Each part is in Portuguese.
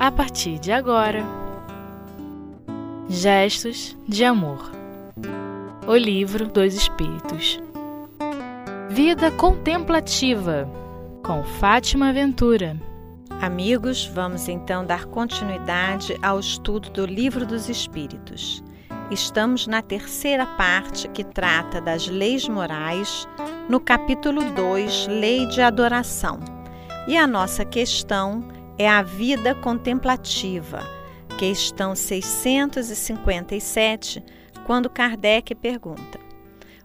a partir de agora. Gestos de Amor O Livro dos Espíritos Vida Contemplativa com Fátima Ventura. Amigos, vamos então dar continuidade ao estudo do Livro dos Espíritos. Estamos na terceira parte que trata das leis morais, no capítulo 2, Lei de Adoração. E a nossa questão é a vida contemplativa, questão 657, quando Kardec pergunta: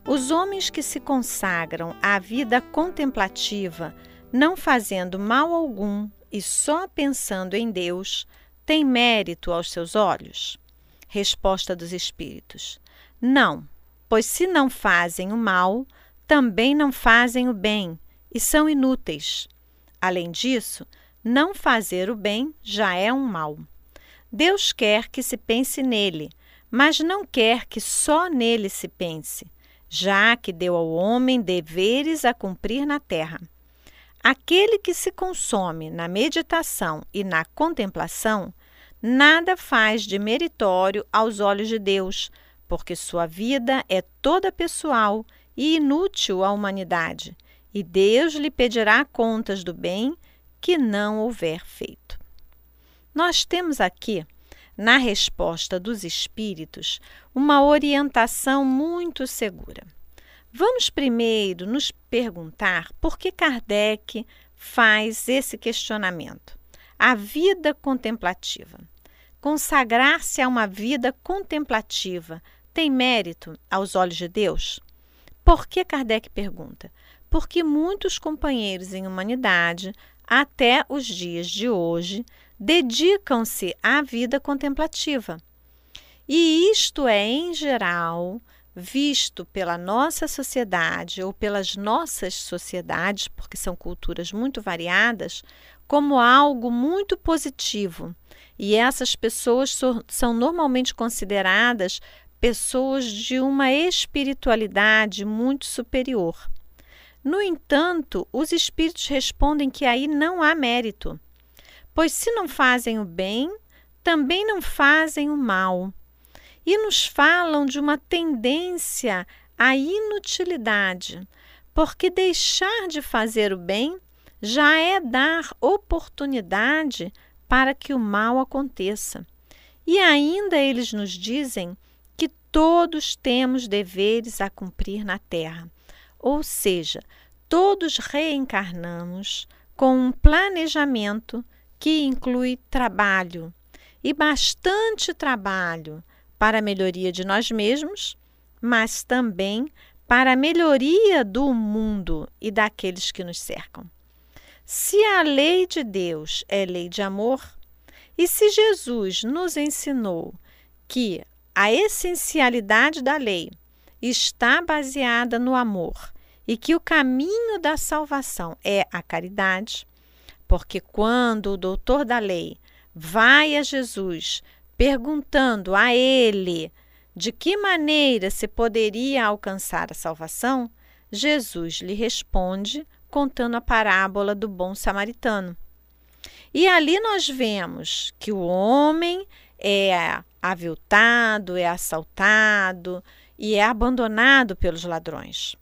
os homens que se consagram à vida contemplativa, não fazendo mal algum e só pensando em Deus, têm mérito aos seus olhos? Resposta dos Espíritos: Não, pois se não fazem o mal, também não fazem o bem e são inúteis. Além disso, não fazer o bem já é um mal. Deus quer que se pense nele, mas não quer que só nele se pense já que deu ao homem deveres a cumprir na terra. Aquele que se consome na meditação e na contemplação, nada faz de meritório aos olhos de Deus, porque sua vida é toda pessoal e inútil à humanidade, e Deus lhe pedirá contas do bem que não houver feito. Nós temos aqui na resposta dos espíritos uma orientação muito segura. Vamos primeiro nos perguntar por que Kardec faz esse questionamento. A vida contemplativa. Consagrar-se a uma vida contemplativa tem mérito aos olhos de Deus? Por que Kardec pergunta? Porque muitos companheiros em humanidade, até os dias de hoje, dedicam-se à vida contemplativa. E isto é, em geral, visto pela nossa sociedade ou pelas nossas sociedades, porque são culturas muito variadas, como algo muito positivo. E essas pessoas so, são normalmente consideradas pessoas de uma espiritualidade muito superior. No entanto, os espíritos respondem que aí não há mérito. Pois se não fazem o bem, também não fazem o mal. E nos falam de uma tendência à inutilidade, porque deixar de fazer o bem já é dar oportunidade para que o mal aconteça. E ainda eles nos dizem que todos temos deveres a cumprir na terra, ou seja, todos reencarnamos com um planejamento que inclui trabalho e bastante trabalho para a melhoria de nós mesmos, mas também para a melhoria do mundo e daqueles que nos cercam. Se a lei de Deus é lei de amor, e se Jesus nos ensinou que a essencialidade da lei está baseada no amor e que o caminho da salvação é a caridade, porque quando o doutor da lei vai a Jesus perguntando a ele de que maneira se poderia alcançar a salvação, Jesus lhe responde contando a parábola do bom samaritano. E ali nós vemos que o homem é aviltado, é assaltado e é abandonado pelos ladrões.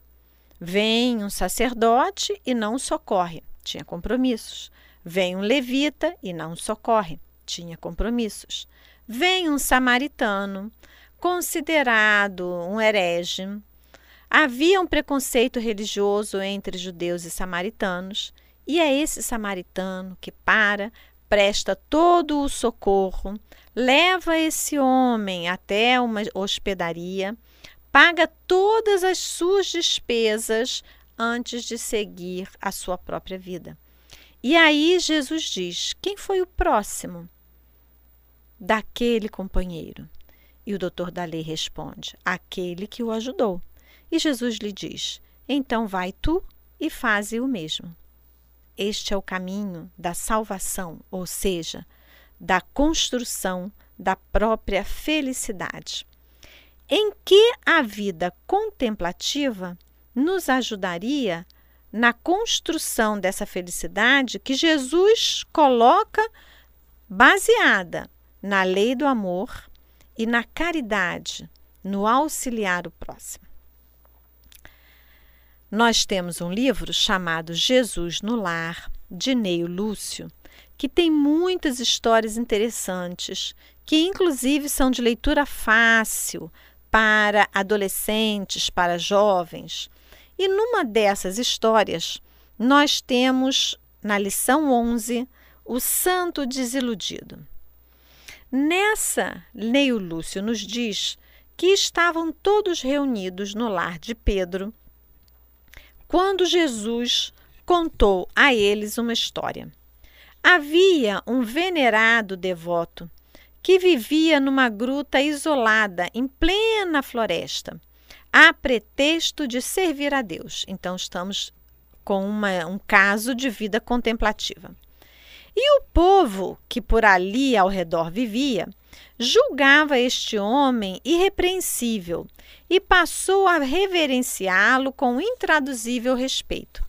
Vem um sacerdote e não socorre tinha compromissos. Vem um levita e não socorre, tinha compromissos. Vem um samaritano, considerado um herege. Havia um preconceito religioso entre judeus e samaritanos, e é esse samaritano que para, presta todo o socorro, leva esse homem até uma hospedaria, paga todas as suas despesas antes de seguir a sua própria vida. E aí Jesus diz: quem foi o próximo daquele companheiro? E o doutor da lei responde: aquele que o ajudou. E Jesus lhe diz: então vai tu e faze o mesmo. Este é o caminho da salvação, ou seja, da construção da própria felicidade. Em que a vida contemplativa nos ajudaria na construção dessa felicidade que Jesus coloca baseada na lei do amor e na caridade, no auxiliar o próximo. Nós temos um livro chamado Jesus no Lar, de Neio Lúcio, que tem muitas histórias interessantes, que inclusive são de leitura fácil para adolescentes, para jovens. E numa dessas histórias, nós temos na lição 11 o santo desiludido. Nessa, Neio Lúcio nos diz que estavam todos reunidos no lar de Pedro quando Jesus contou a eles uma história. Havia um venerado devoto que vivia numa gruta isolada em plena floresta, a pretexto de servir a Deus. Então, estamos com uma, um caso de vida contemplativa. E o povo que por ali ao redor vivia julgava este homem irrepreensível e passou a reverenciá-lo com intraduzível respeito.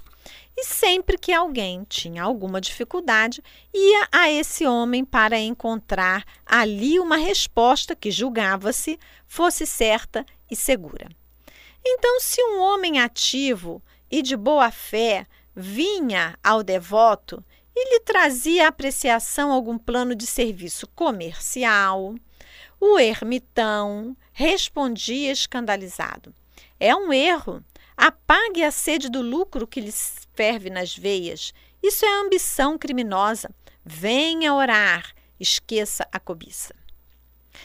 E sempre que alguém tinha alguma dificuldade, ia a esse homem para encontrar ali uma resposta que julgava-se fosse certa e segura. Então, se um homem ativo e de boa fé vinha ao devoto e lhe trazia apreciação algum plano de serviço comercial, o ermitão respondia escandalizado: É um erro. Apague a sede do lucro que lhe ferve nas veias. Isso é ambição criminosa. Venha orar, esqueça a cobiça.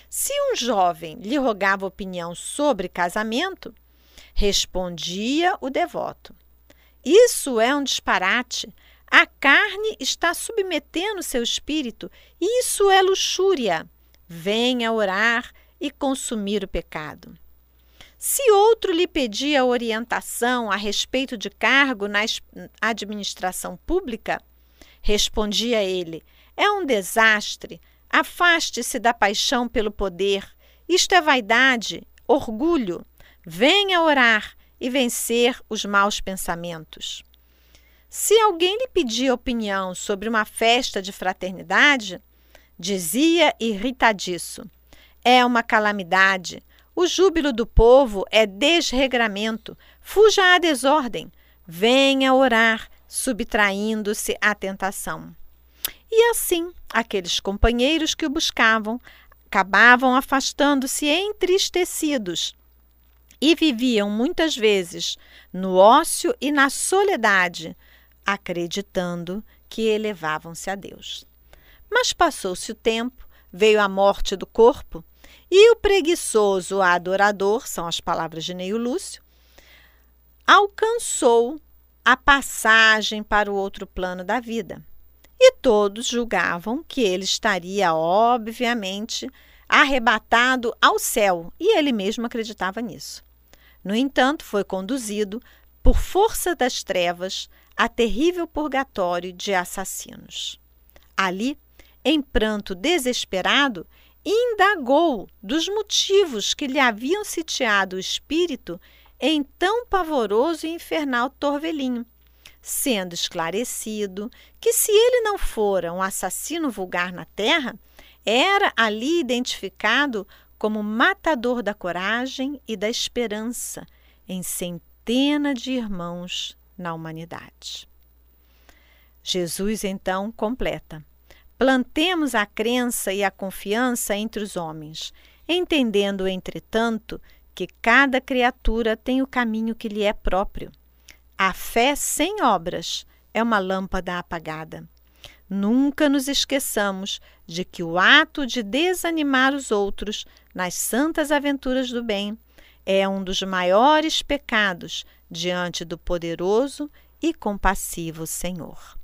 Se um jovem lhe rogava opinião sobre casamento, respondia o devoto: Isso é um disparate. A carne está submetendo seu espírito. Isso é luxúria. Venha orar e consumir o pecado. Se outro lhe pedia orientação a respeito de cargo na administração pública, respondia ele: é um desastre. Afaste-se da paixão pelo poder. Isto é vaidade, orgulho. Venha orar e vencer os maus pensamentos. Se alguém lhe pedia opinião sobre uma festa de fraternidade, dizia irritadiço: é uma calamidade. O júbilo do povo é desregramento. Fuja à desordem. Venha orar, subtraindo-se à tentação. E assim, aqueles companheiros que o buscavam acabavam afastando-se entristecidos e viviam muitas vezes no ócio e na soledade, acreditando que elevavam-se a Deus. Mas passou-se o tempo, veio a morte do corpo e o preguiçoso adorador, são as palavras de Neio Lúcio, alcançou a passagem para o outro plano da vida. E todos julgavam que ele estaria, obviamente, arrebatado ao céu, e ele mesmo acreditava nisso. No entanto, foi conduzido, por força das trevas, a terrível purgatório de assassinos. Ali, em pranto desesperado, indagou dos motivos que lhe haviam sitiado o espírito em tão pavoroso e infernal torvelinho, sendo esclarecido que, se ele não fora um assassino vulgar na terra, era ali identificado como matador da coragem e da esperança em centena de irmãos na humanidade. Jesus então completa: Plantemos a crença e a confiança entre os homens, entendendo, entretanto, que cada criatura tem o caminho que lhe é próprio. A fé sem obras é uma lâmpada apagada. Nunca nos esqueçamos de que o ato de desanimar os outros nas santas aventuras do bem é um dos maiores pecados diante do poderoso e compassivo Senhor.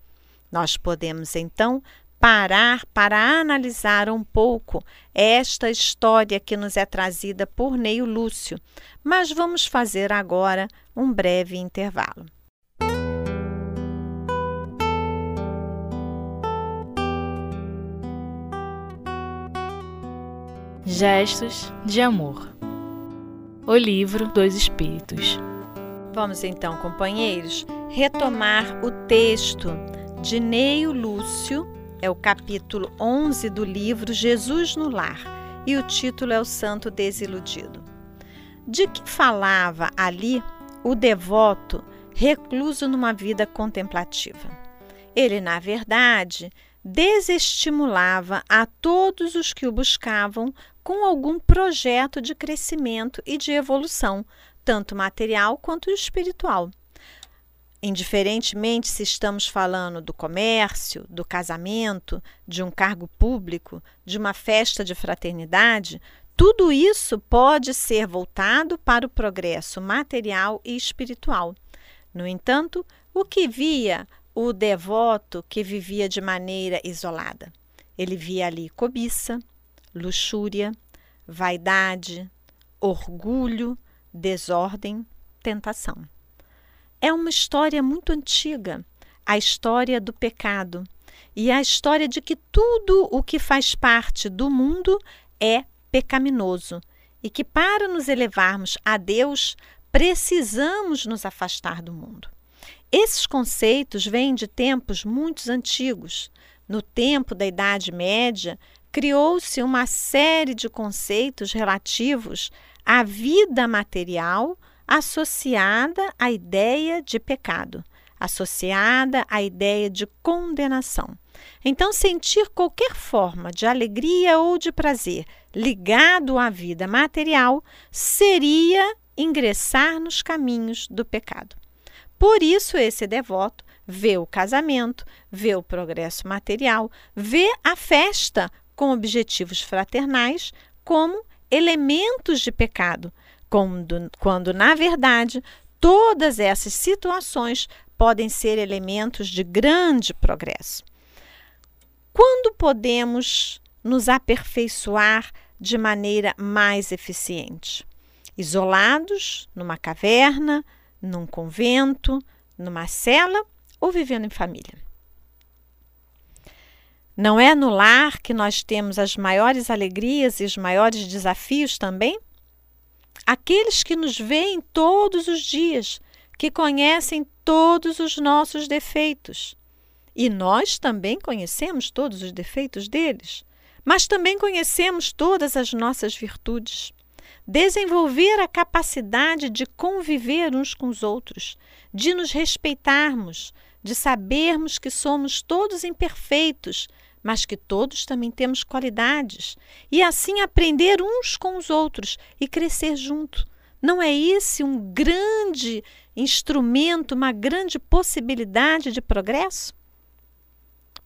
Nós podemos então parar para analisar um pouco esta história que nos é trazida por Neio Lúcio, mas vamos fazer agora um breve intervalo. Gestos de Amor. O Livro dos Espíritos. Vamos então, companheiros, retomar o texto de Neio Lúcio é o capítulo 11 do livro Jesus no Lar e o título é O Santo Desiludido. De que falava ali o devoto recluso numa vida contemplativa? Ele, na verdade, desestimulava a todos os que o buscavam com algum projeto de crescimento e de evolução, tanto material quanto espiritual. Indiferentemente se estamos falando do comércio, do casamento, de um cargo público, de uma festa de fraternidade, tudo isso pode ser voltado para o progresso material e espiritual. No entanto, o que via o devoto que vivia de maneira isolada? Ele via ali cobiça, luxúria, vaidade, orgulho, desordem, tentação. É uma história muito antiga, a história do pecado e a história de que tudo o que faz parte do mundo é pecaminoso e que para nos elevarmos a Deus precisamos nos afastar do mundo. Esses conceitos vêm de tempos muito antigos. No tempo da Idade Média, criou-se uma série de conceitos relativos à vida material associada à ideia de pecado, associada à ideia de condenação. Então, sentir qualquer forma de alegria ou de prazer ligado à vida material seria ingressar nos caminhos do pecado. Por isso, esse devoto vê o casamento, vê o progresso material, vê a festa com objetivos fraternais como elementos de pecado, quando, quando na verdade todas essas situações podem ser elementos de grande progresso. Quando podemos nos aperfeiçoar de maneira mais eficiente? Isolados, numa caverna, num convento, numa cela ou vivendo em família? Não é no lar que nós temos as maiores alegrias e os maiores desafios também? Aqueles que nos veem todos os dias, que conhecem todos os nossos defeitos. E nós também conhecemos todos os defeitos deles, mas também conhecemos todas as nossas virtudes. Desenvolver a capacidade de conviver uns com os outros, de nos respeitarmos, de sabermos que somos todos imperfeitos, mas que todos também temos qualidades, e assim aprender uns com os outros e crescer junto. Não é esse um grande instrumento, uma grande possibilidade de progresso?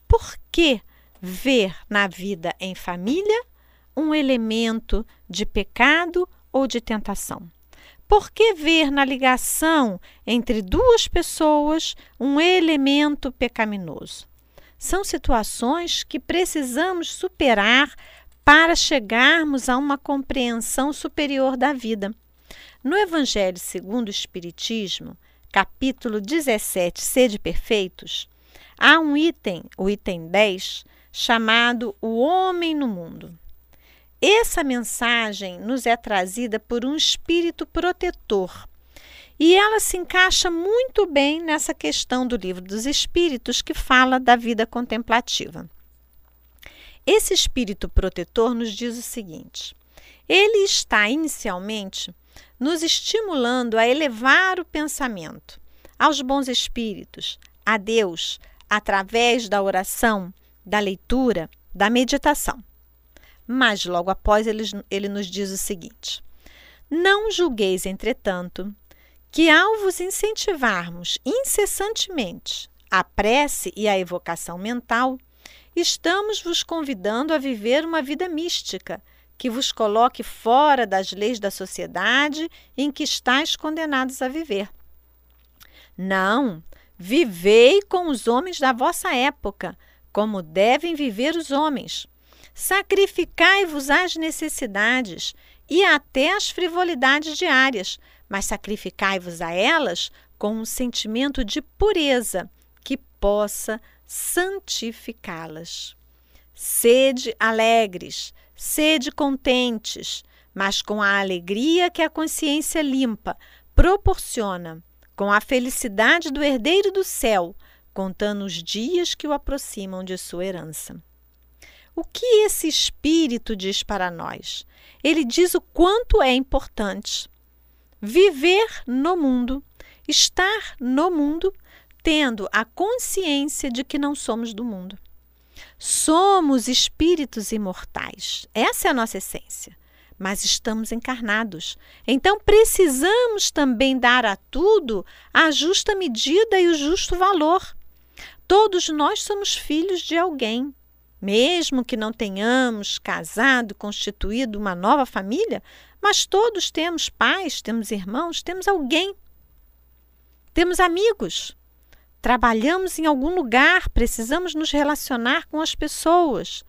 Por que ver na vida em família um elemento de pecado ou de tentação? Por que ver na ligação entre duas pessoas um elemento pecaminoso? São situações que precisamos superar para chegarmos a uma compreensão superior da vida. No Evangelho segundo o Espiritismo, capítulo 17, Sede Perfeitos, há um item, o item 10, chamado O Homem no Mundo. Essa mensagem nos é trazida por um espírito protetor e ela se encaixa muito bem nessa questão do livro dos Espíritos que fala da vida contemplativa. Esse espírito protetor nos diz o seguinte: ele está inicialmente nos estimulando a elevar o pensamento aos bons espíritos, a Deus, através da oração, da leitura, da meditação. Mas logo após ele, ele nos diz o seguinte: Não julgueis, entretanto, que, ao vos incentivarmos incessantemente a prece e a evocação mental, estamos vos convidando a viver uma vida mística que vos coloque fora das leis da sociedade em que estáis condenados a viver. Não, vivei com os homens da vossa época, como devem viver os homens. Sacrificai-vos às necessidades e até às frivolidades diárias, mas sacrificai-vos a elas com um sentimento de pureza que possa santificá-las. Sede alegres, sede contentes, mas com a alegria que a consciência limpa proporciona, com a felicidade do herdeiro do céu, contando os dias que o aproximam de sua herança. O que esse espírito diz para nós? Ele diz o quanto é importante viver no mundo, estar no mundo, tendo a consciência de que não somos do mundo. Somos espíritos imortais. Essa é a nossa essência. Mas estamos encarnados. Então precisamos também dar a tudo a justa medida e o justo valor. Todos nós somos filhos de alguém. Mesmo que não tenhamos casado, constituído uma nova família, mas todos temos pais, temos irmãos, temos alguém. Temos amigos. Trabalhamos em algum lugar, precisamos nos relacionar com as pessoas.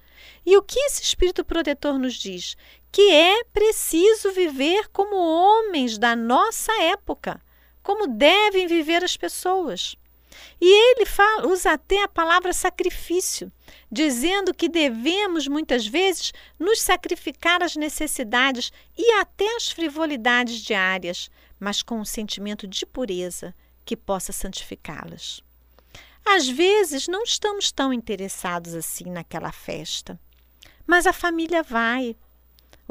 E o que esse espírito protetor nos diz? Que é preciso viver como homens da nossa época, como devem viver as pessoas. E ele fala, usa até a palavra sacrifício, dizendo que devemos muitas vezes nos sacrificar às necessidades e até às frivolidades diárias, mas com um sentimento de pureza que possa santificá-las. Às vezes não estamos tão interessados assim naquela festa, mas a família vai.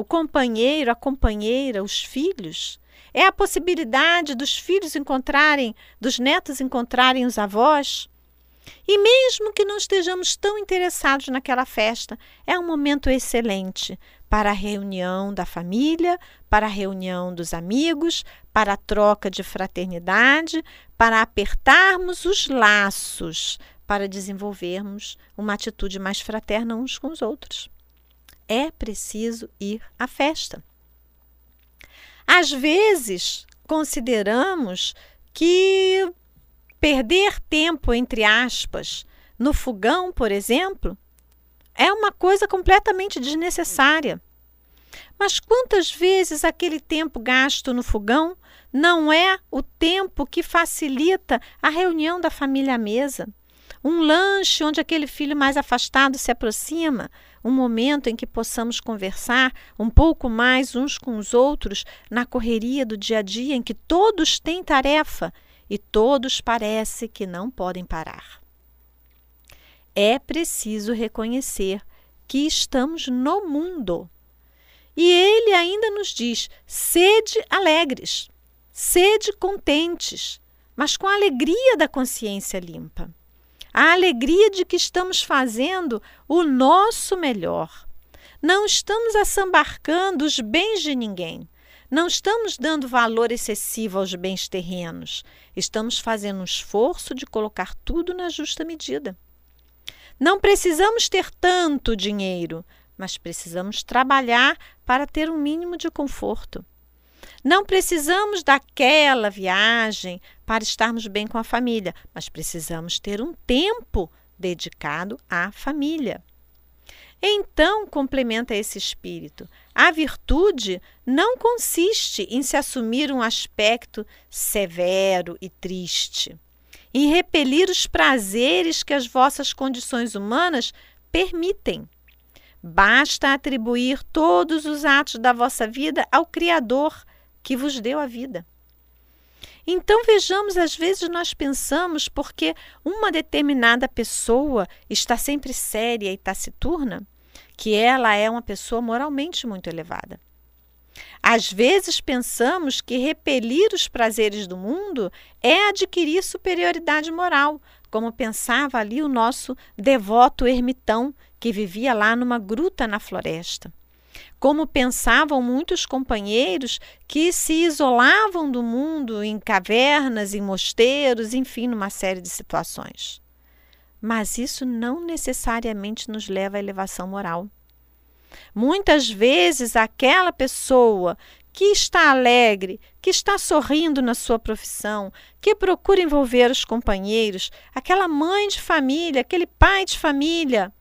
O companheiro, a companheira, os filhos. É a possibilidade dos filhos encontrarem, dos netos encontrarem os avós. E mesmo que não estejamos tão interessados naquela festa, é um momento excelente para a reunião da família, para a reunião dos amigos, para a troca de fraternidade, para apertarmos os laços, para desenvolvermos uma atitude mais fraterna uns com os outros. É preciso ir à festa. Às vezes, consideramos que perder tempo, entre aspas, no fogão, por exemplo, é uma coisa completamente desnecessária. Mas quantas vezes aquele tempo gasto no fogão não é o tempo que facilita a reunião da família à mesa? Um lanche onde aquele filho mais afastado se aproxima, um momento em que possamos conversar um pouco mais uns com os outros na correria do dia a dia em que todos têm tarefa e todos parece que não podem parar é preciso reconhecer que estamos no mundo. E ele ainda nos diz: sede alegres, sede contentes, mas com a alegria da consciência limpa. A alegria de que estamos fazendo o nosso melhor. Não estamos assambarcando os bens de ninguém. Não estamos dando valor excessivo aos bens terrenos. Estamos fazendo um esforço de colocar tudo na justa medida. Não precisamos ter tanto dinheiro, mas precisamos trabalhar para ter um mínimo de conforto. Não precisamos daquela viagem para estarmos bem com a família, mas precisamos ter um tempo dedicado à família. Então, complementa esse espírito, a virtude não consiste em se assumir um aspecto severo e triste em repelir os prazeres que as vossas condições humanas permitem. Basta atribuir todos os atos da vossa vida ao Criador que vos deu a vida. Então vejamos, às vezes nós pensamos porque uma determinada pessoa está sempre séria e taciturna, que ela é uma pessoa moralmente muito elevada. Às vezes pensamos que repelir os prazeres do mundo é adquirir superioridade moral, como pensava ali o nosso devoto ermitão que vivia lá numa gruta na floresta. Como pensavam muitos companheiros que se isolavam do mundo em cavernas, em mosteiros, enfim, numa série de situações. Mas isso não necessariamente nos leva à elevação moral. Muitas vezes, aquela pessoa que está alegre, que está sorrindo na sua profissão, que procura envolver os companheiros, aquela mãe de família, aquele pai de família,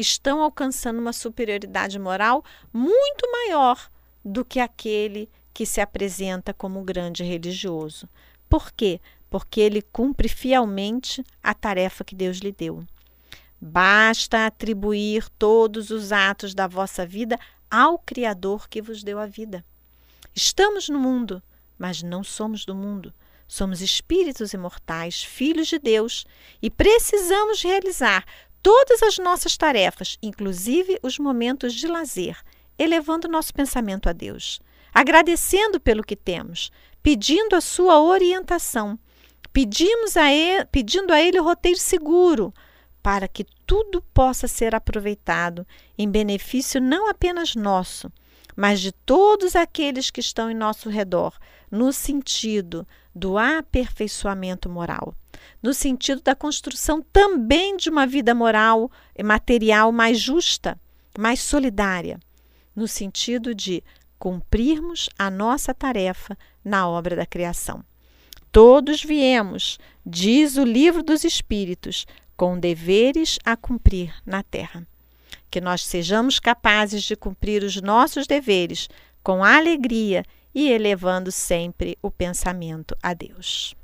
estão alcançando uma superioridade moral muito maior do que aquele que se apresenta como grande religioso. Por quê? Porque ele cumpre fielmente a tarefa que Deus lhe deu. Basta atribuir todos os atos da vossa vida ao Criador que vos deu a vida. Estamos no mundo, mas não somos do mundo. Somos espíritos imortais, filhos de Deus, e precisamos realizar todas as nossas tarefas, inclusive os momentos de lazer, elevando nosso pensamento a Deus, agradecendo pelo que temos, pedindo a sua orientação, pedimos a ele, pedindo a ele o roteiro seguro para que tudo possa ser aproveitado em benefício não apenas nosso, mas de todos aqueles que estão em nosso redor, no sentido do aperfeiçoamento moral, no sentido da construção também de uma vida moral e material mais justa, mais solidária, no sentido de cumprirmos a nossa tarefa na obra da criação. Todos viemos, diz o livro dos Espíritos, com deveres a cumprir na terra. Que nós sejamos capazes de cumprir os nossos deveres com alegria e elevando sempre o pensamento a Deus.